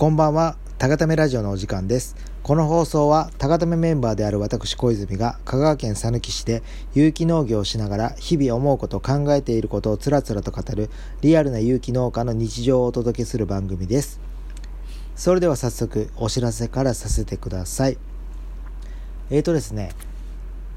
こんばんは、たがためラジオのお時間です。この放送は、たがためメンバーである私小泉が、香川県佐貫市で有機農業をしながら、日々思うこと、考えていることをつらつらと語る、リアルな有機農家の日常をお届けする番組です。それでは早速、お知らせからさせてください。えーとですね、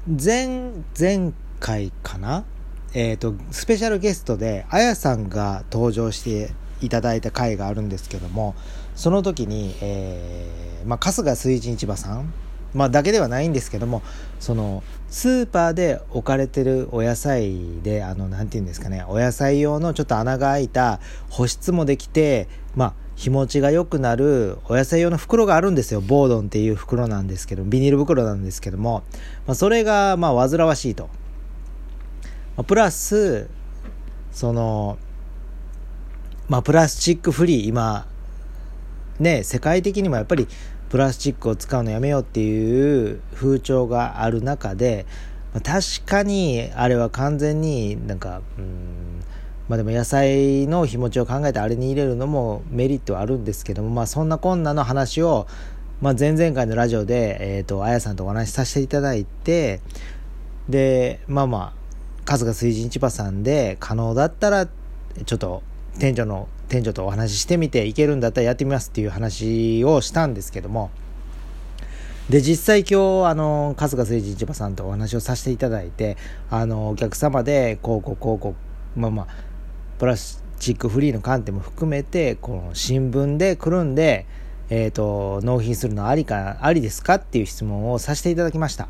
前、前回かな？えーと、スペシャルゲストで、あやさんが登場していただいた回があるんですけども、その時に、えーまあ、春日水神市場さん、まあ、だけではないんですけどもそのスーパーで置かれてるお野菜であのなんていうんですかねお野菜用のちょっと穴が開いた保湿もできてまあ日持ちが良くなるお野菜用の袋があるんですよ。ボードンっていう袋なんですけどビニール袋なんですけども、まあ、それがまあ煩わしいと、まあ、プラスそのまあプラスチックフリー今ね、世界的にもやっぱりプラスチックを使うのやめようっていう風潮がある中で、まあ、確かにあれは完全になんかうんまあでも野菜の日持ちを考えてあれに入れるのもメリットはあるんですけどもまあそんなこんなの話を、まあ、前々回のラジオで、えーと、あやさんとお話しさせていただいてでまあまあ春日水神千葉さんで可能だったらちょっと店長の店長とお話ししてみていけるんだったらやってみますっていう話をしたんですけども。で実際今日あの春日誠治市場さんとお話をさせていただいてあのお客様でこうこうこうこうまあまあプラスチックフリーの観点も含めてこの新聞でくるんで、えーと、納品するのありかありですかっていう質問をさせていただきました。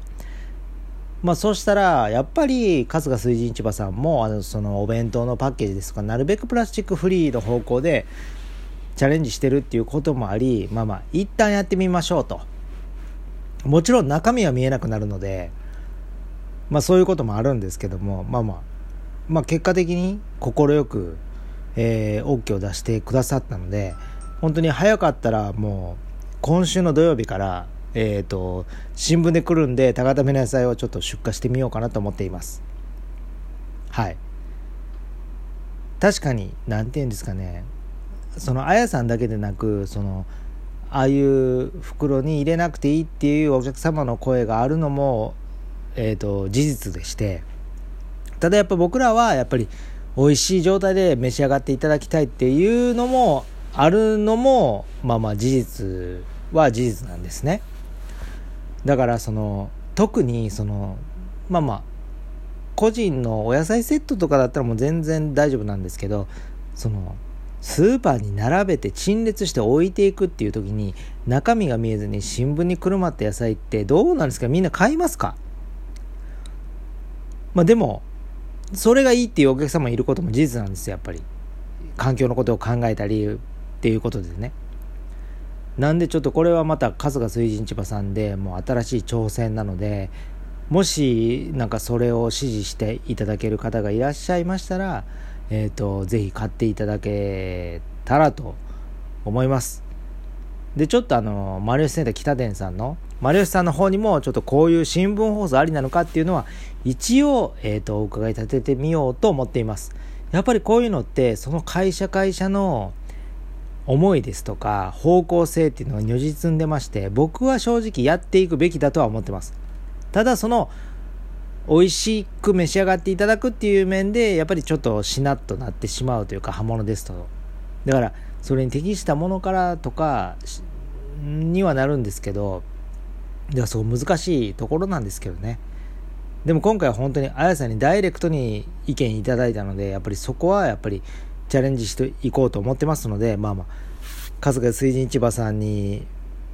まあそうしたらやっぱり春日水神市場さんもあのそのお弁当のパッケージですとかなるべくプラスチックフリーの方向でチャレンジしてるっていうこともありまあまあ一旦やってみましょうと。もちろん中身は見えなくなるのでまあそういうこともあるんですけどもまあまあまあ結果的に快く、えー、OK を出してくださったので本当に早かったらもう今週の土曜日からえ、ー、と、新聞で来るんで、高ための野菜をちょっと出荷してみようかなと思っています。はい。確かに、なんて言うんですかね、その、あやさんだけでなく、その、ああいう袋に入れなくていいっていうお客様の声があるのも、えっ、ー、と、事実でして、ただやっぱ僕らは、やっぱり、美味しい状態で召し上がっていただきたいっていうのもあるのも、まあまあ事実は事実なんですね。だからその特にそのまあまあ個人のお野菜セットとかだったらもう全然大丈夫なんですけどそのスーパーに並べて陳列して置いていくっていう時に中身が見えずに新聞にくるまった野菜ってどうなんですか？みんな買いますか？まあでもそれがいいっていうお客様いることも事実なんですよやっぱり。環境のことを考えたりっていうことでね。なんでちょっとこれはまた春日水神千葉さんでもう新しい挑戦なのでもしなんかそれを支持していただける方がいらっしゃいましたら、えーと、ぜひ買っていただけたらと思います。でちょっとあのマリオスセンター北店さんのマリオスさんの方にもちょっとこういう新聞放送ありなのかっていうのは一応、えー、とお伺い立ててみようと思っています。やっぱりこういうのってその会社会社の思いですとか方向性っていうのが如実んでまして僕は正直やっていくべきだとは思ってます。ただその美味しく召し上がっていただくっていう面でやっぱりちょっとしなっとなってしまうというか刃物ですと。だからそれに適したものからとかにはなるんですけどではそう難しいところなんですけどね。でも今回は本当にあやさんにダイレクトに意見いただいたのでやっぱりそこはやっぱりチャレンジしていこうと思ってますので、まあまあ、春日水神市場さんに、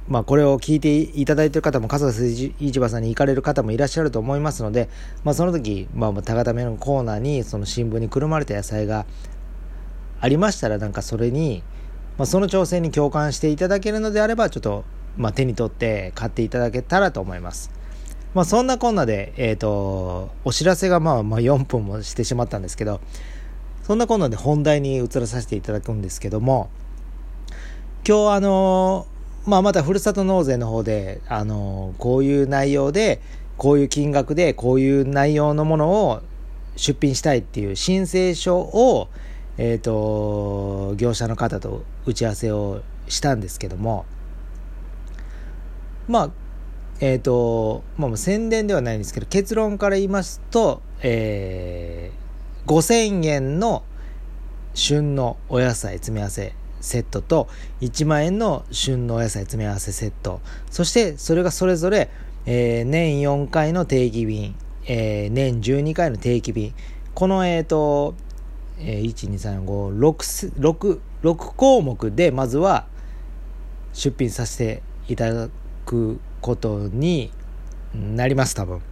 まあこれを聞いていただいている方も、春日水神市場さんに行かれる方もいらっしゃると思いますので、まあその時、まあ高ためのコーナーに、その新聞にくるまれた野菜がありましたら、なんかそれに、まあその挑戦に共感していただけるのであれば、ちょっと、まあ手に取って買っていただけたらと思います。まあそんなこんなで、えっ、ー、と、お知らせがまあまあ4分もしてしまったんですけど、そんなこんなで本題に移らさせていただくんですけども、今日あのまあ、またふるさと納税の方で、あのこういう内容で、こういう金額で、こういう内容のものを出品したいっていう申請書を、えっ、ー、と、業者の方と打ち合わせをしたんですけどもまあえっ、ー、とまあ宣伝ではないんですけど結論から言いますと、え、5000円の旬のお野菜詰め合わせセットと1万円の旬のお野菜詰め合わせセット。そしてそれがそれぞれ、えー、年4回の定期便、えー、年12回の定期便。このえっ、ー、と、えー、12356 6項目でまずは出品させていただくことになります多分。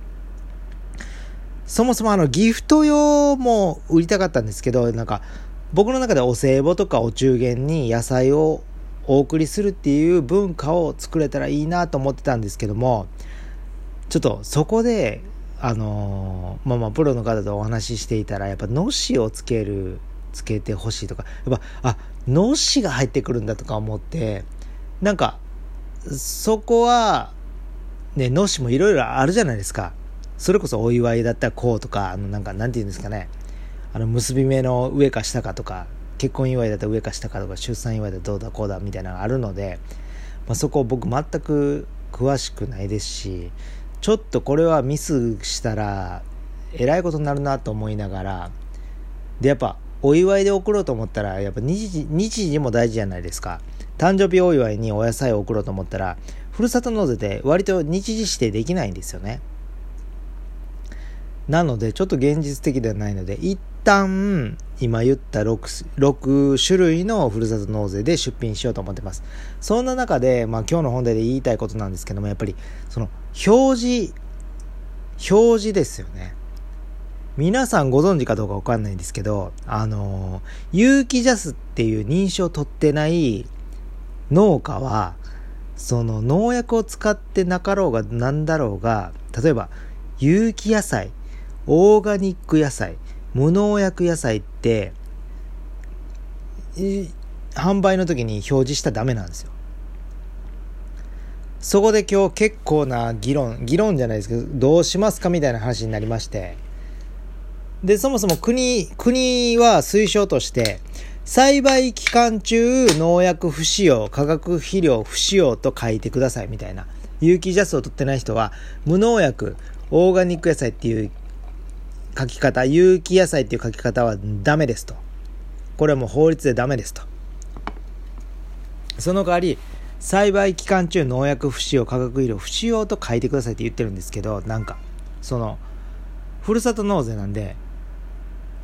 そもそもあのギフト用も売りたかったんですけどなんか僕の中でお歳暮とかお中元に野菜をお送りするっていう文化を作れたらいいなと思ってたんですけどもちょっとそこであの、まあまあプロの方とお話ししていたらやっぱのしをつけるつけてほしいとかやっぱあのしが入ってくるんだとか思ってなんかそこはねのしもいろいろあるじゃないですか。それこそお祝いだったらこうとかあのなんかなんて言うんですかね。あの結び目の上か下かとか結婚祝いだったら上か下かとか出産祝いだったらどうだこうだみたいなのがあるので、まあ、そこ僕全く詳しくないですしちょっとこれはミスしたらえらいことになるなと思いながらでやっぱお祝いで送ろうと思ったらやっぱ日時日時も大事じゃないですか。誕生日お祝いにお野菜を送ろうと思ったらふるさと納税で割と日時指定できないんですよね。なのでちょっと現実的ではないので一旦今言った 6, 6種類のふるさと納税で出品しようと思ってます。そんな中で、まあ今日の本題で言いたいことなんですけども、やっぱりその表示、表示ですよね。皆さんご存知かどうかわかんないんですけど、あの、有機ジャスっていう認証を取ってない農家は、その農薬を使ってなかろうがなんだろうが、例えば有機野菜、オーガニック野菜、無農薬野菜って販売の時に表示したらダメなんですよ。そこで今日結構な議論議論じゃないですけどどうしますかみたいな話になりまして。でそもそも国国は推奨として栽培期間中農薬不使用化学肥料不使用と書いてくださいみたいな有機ジャスを取ってない人は無農薬オーガニック野菜っていう書き方、有機野菜っていう書き方はダメですと。これはもう法律でダメですと。その代わり、栽培期間中農薬不使用、化学肥料不使用と書いてくださいって言ってるんですけど、なんか、その、ふるさと納税なんで、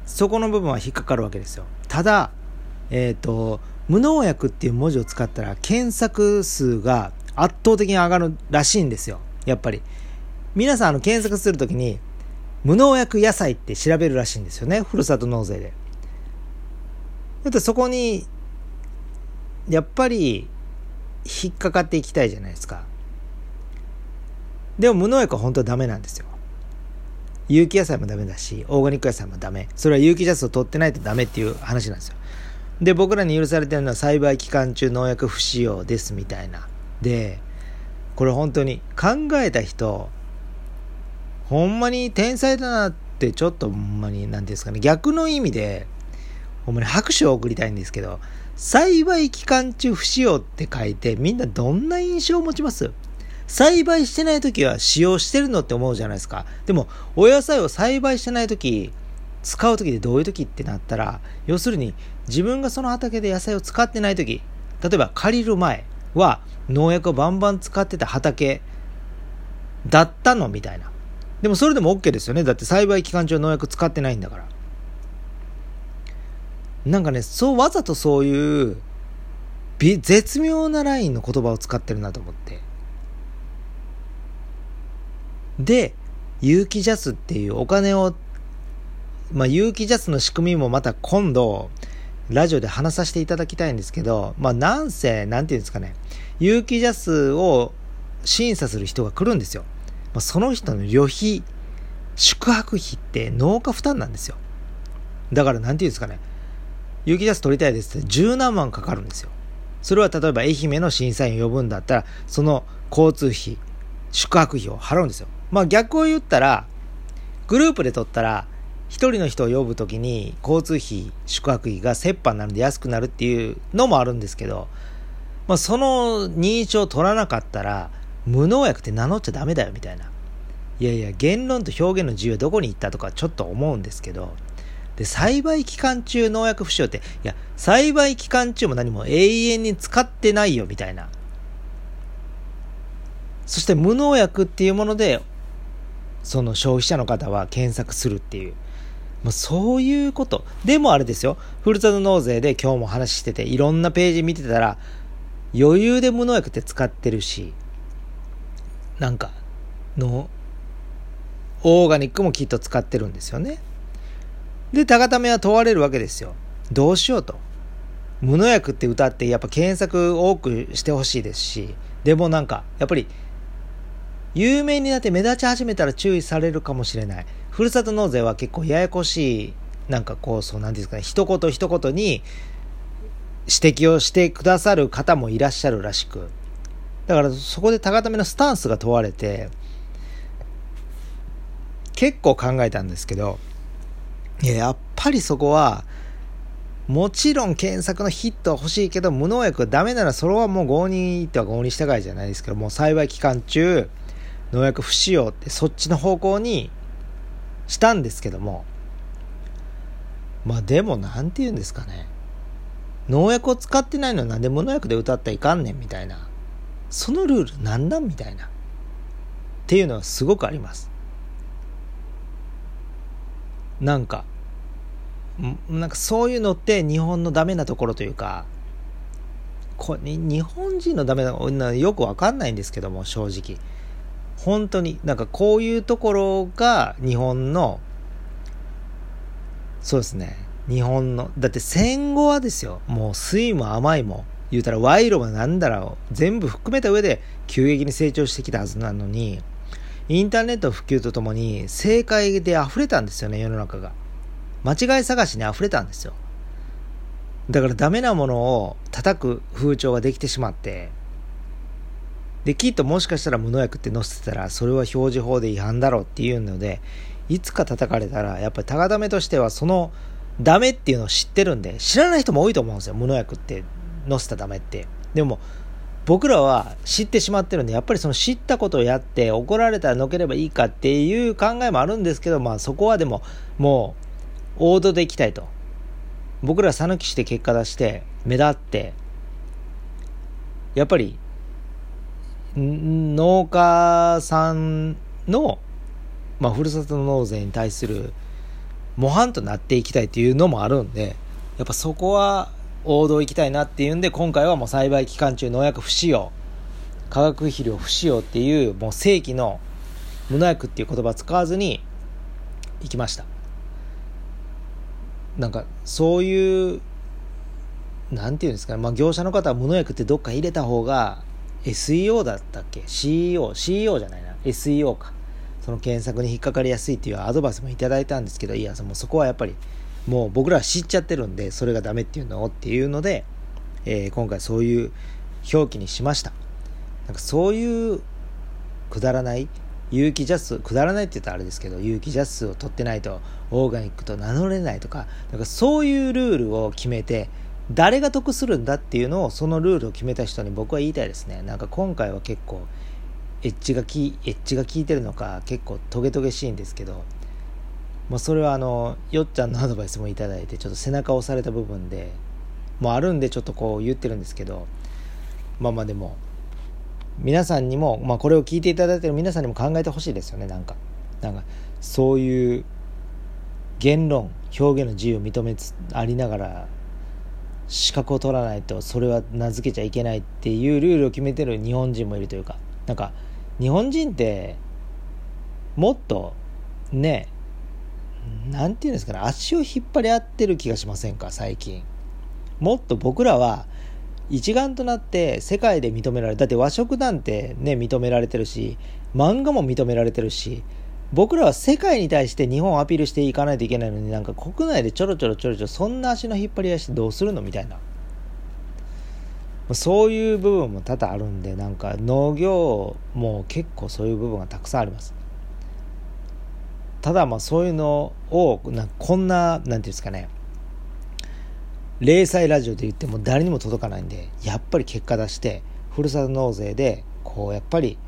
そこの部分は引っかかるわけですよ。ただ、えっ、ー、と、無農薬っていう文字を使ったら検索数が圧倒的に上がるらしいんですよ。やっぱり。皆さん、あの、検索するときに、無農薬野菜って調べるらしいんですよね。ふるさと納税で。だってそこに、やっぱり、引っかかっていきたいじゃないですか。でも無農薬は本当はダメなんですよ。有機野菜もダメだし、オーガニック野菜もダメ。それは有機ジャスを取ってないとダメっていう話なんですよ。で、僕らに許されてるのは栽培期間中農薬不使用ですみたいな。で、これ本当に考えた人、ほんまに天才だなってちょっとほんまに何ていうんですかね逆の意味でほんまに拍手を送りたいんですけど栽培期間中不使用って書いてみんなどんな印象を持ちます？栽培してない時は使用してるのって思うじゃないですか。でもお野菜を栽培してない時使う時でどういう時ってなったら要するに自分がその畑で野菜を使ってない時例えば借りる前は農薬をバンバン使ってた畑だったのみたいな。でもそれでも OK ですよね。だって栽培期間中農薬使ってないんだから。なんかね、そう、わざとそういう、絶妙なラインの言葉を使ってるなと思って。で、有機ジャスっていうお金を、まあ、有機ジャスの仕組みもまた今度、ラジオで話させていただきたいんですけど、まあ、なんせ、なんていうんですかね、有機ジャスを審査する人が来るんですよ。まあ、その人の旅費、宿泊費って農家負担なんですよ。だから何て言うんですかね、有機ジャス取りたいですって十何万かかるんですよ。それは例えば愛媛の審査員を呼ぶんだったら、その交通費、宿泊費を払うんですよ。まあ逆を言ったら、グループで取ったら、一人の人を呼ぶときに交通費、宿泊費が折半なので安くなるっていうのもあるんですけど、まあ、その認証を取らなかったら、無農薬って名乗っちゃダメだよみたいな。いやいや、言論と表現の自由はどこに行ったとかちょっと思うんですけど、で、栽培期間中農薬不使用って、いや、栽培期間中も何も永遠に使ってないよみたいな。そして無農薬っていうもので、その消費者の方は検索するっていう。まあ、そういうこと。でもあれですよ。ふるさと納税で今日も話してて、いろんなページ見てたら、余裕で無農薬って使ってるし、なんか、の、オーガニックもきっと使ってるんですよね。で、高ためは問われるわけですよ。どうしようと。無農薬って歌ってやっぱ検索多くしてほしいですし、でもなんか、やっぱり、有名になって目立ち始めたら注意されるかもしれない。ふるさと納税は結構ややこしい、なんかこう、そう、なんですかね、一言一言に指摘をしてくださる方もいらっしゃるらしく、だからそこで高ためのスタンスが問われて、結構考えたんですけど、や、っぱりそこは、もちろん検索のヒットは欲しいけど、無農薬がダメならそれはもう合に行っては合に従いじゃないですけど、もう栽培期間中、農薬不使用ってそっちの方向にしたんですけども、まあでもなんて言うんですかね。農薬を使ってないのはなんで無農薬で歌ったらいかんねんみたいな。そのルールなんなんみたいな。っていうのはすごくあります。なんか、なんかそういうのって日本のダメなところというか、こ日本人のダメなのよくわかんないんですけども、正直。本当に、なんかこういうところが日本の、そうですね、日本の、だって戦後はですよ、もう酸いも甘いも、言うたら賄賂もなんだろう、全部含めた上で急激に成長してきたはずなのに、インターネット普及とともに正解で溢れたんですよね、世の中が。間違い探しに溢れたんですよ。だからダメなものを叩く風潮ができてしまって、で、きっともしかしたら無農薬って載せてたら、それは表示法で違反だろうっていうので、いつか叩かれたら、やっぱり高ダメとしては、そのダメっていうのを知ってるんで、知らない人も多いと思うんですよ、無農薬って載せたダメって。でも、僕らは知ってしまってるんで、やっぱりその知ったことをやって怒られたらのければいいかっていう考えもあるんですけど、まあそこはでももう王道でいきたいと。僕ら讃岐して結果出して目立って、やっぱり農家さんの、まあ、ふるさと納税に対する模範となっていきたいっていうのもあるんで、やっぱそこは王道行きたいなっていうんで、今回はもう栽培期間中農薬不使用、化学肥料不使用っていう、もう正規の無農薬っていう言葉使わずに行きました。なんか、そういう、なんていうんですかね、まあ業者の方は無農薬ってどっか入れた方が SEO だったっけ ?CEO、CEO じゃないな。SEO か。その検索に引っかかりやすいっていうアドバイスもいただいたんですけど、いや、もうそこはやっぱりもう僕らは知っちゃってるんで、それがダメっていうのをっていうので、えー、今回そういう表記にしました。なんかそういうくだらない有機ジャス、くだらないって言ったらあれですけど、有機ジャスを取ってないとオーガニックと名乗れないとか、なんかそういうルールを決めて、誰が得するんだっていうのを、そのルールを決めた人に僕は言いたいですね。なんか今回は結構、エッジがき、エッジが効いてるのか、結構トゲトゲしいんですけど、まあ、それはあのよっちゃんのアドバイスもいただいてちょっと背中を押された部分でもあるんでちょっとこう言ってるんですけどまあまあでも皆さんにも、まあ、これを聞いていただいてる皆さんにも考えてほしいですよねなんか。なんかそういう言論表現の自由を認めつありながら資格を取らないとそれは名付けちゃいけないっていうルールを決めてる日本人もいるというか。なんか日本人ってもっとね何て言うんですかね、足を引っ張り合ってる気がしませんか、最近。もっと僕らは一丸となって世界で認められだって和食なんてね、認められてるし、漫画も認められてるし、僕らは世界に対して日本をアピールしていかないといけないのになんか国内でちょろちょろちょろちょろそんな足の引っ張り合いしてどうするのみたいな。そういう部分も多々あるんで、なんか農業も結構そういう部分がたくさんあります。ただまあそういうのをなこんな何て言うんですかね零細ラジオで言っても誰にも届かないんでやっぱり結果出してふるさと納税でこうやっぱり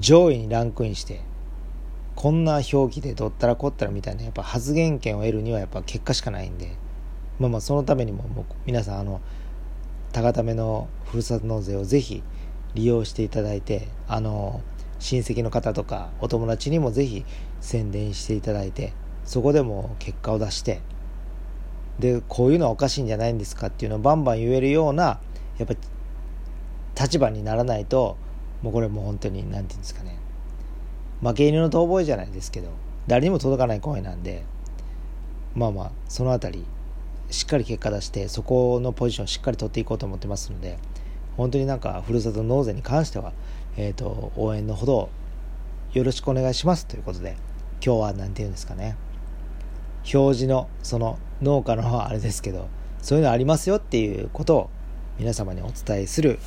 上位にランクインしてこんな表記でどったらこったらみたいなやっぱ発言権を得るにはやっぱ結果しかないんでまあまあそのためにももう皆さんあの高ためのふるさと納税をぜひ利用していただいてあの親戚の方とかお友達にもぜひ宣伝していただいてそこでも結果を出してでこういうのはおかしいんじゃないんですかっていうのをバンバン言えるようなやっぱ立場にならないともうこれもう本当に何て言うんですかね。負け犬の遠吠えじゃないですけど誰にも届かない声なんでまあまあその辺りしっかり結果出してそこのポジションをしっかり取っていこうと思ってますので本当になんかふるさと納税に関しては、えーと、応援のほどよろしくお願いしますということで今日は何て言うんですかね。表示のその農家のあれですけどそういうのありますよっていうことを皆様にお伝えする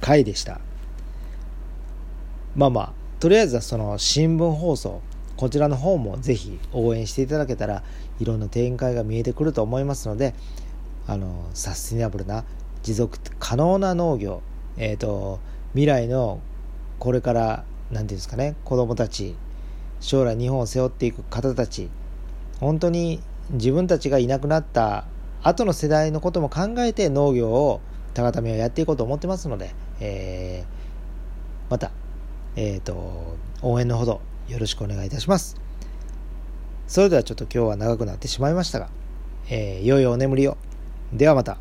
回でした。まあまあとりあえずはその新聞放送こちらの方もぜひ応援していただけたらいろんな展開が見えてくると思いますのであのサスティナブルな持続可能な農業、えーと、未来のこれから何て言うんですかね子どもたち将来日本を背負っていく方たち本当に自分たちがいなくなった後の世代のことも考えて農業を高ためはやっていこうと思ってますので、えー、また、えーと応援のほどよろしくお願いいたします。それではちょっと今日は長くなってしまいましたが、えー、良いお眠りを。ではまた。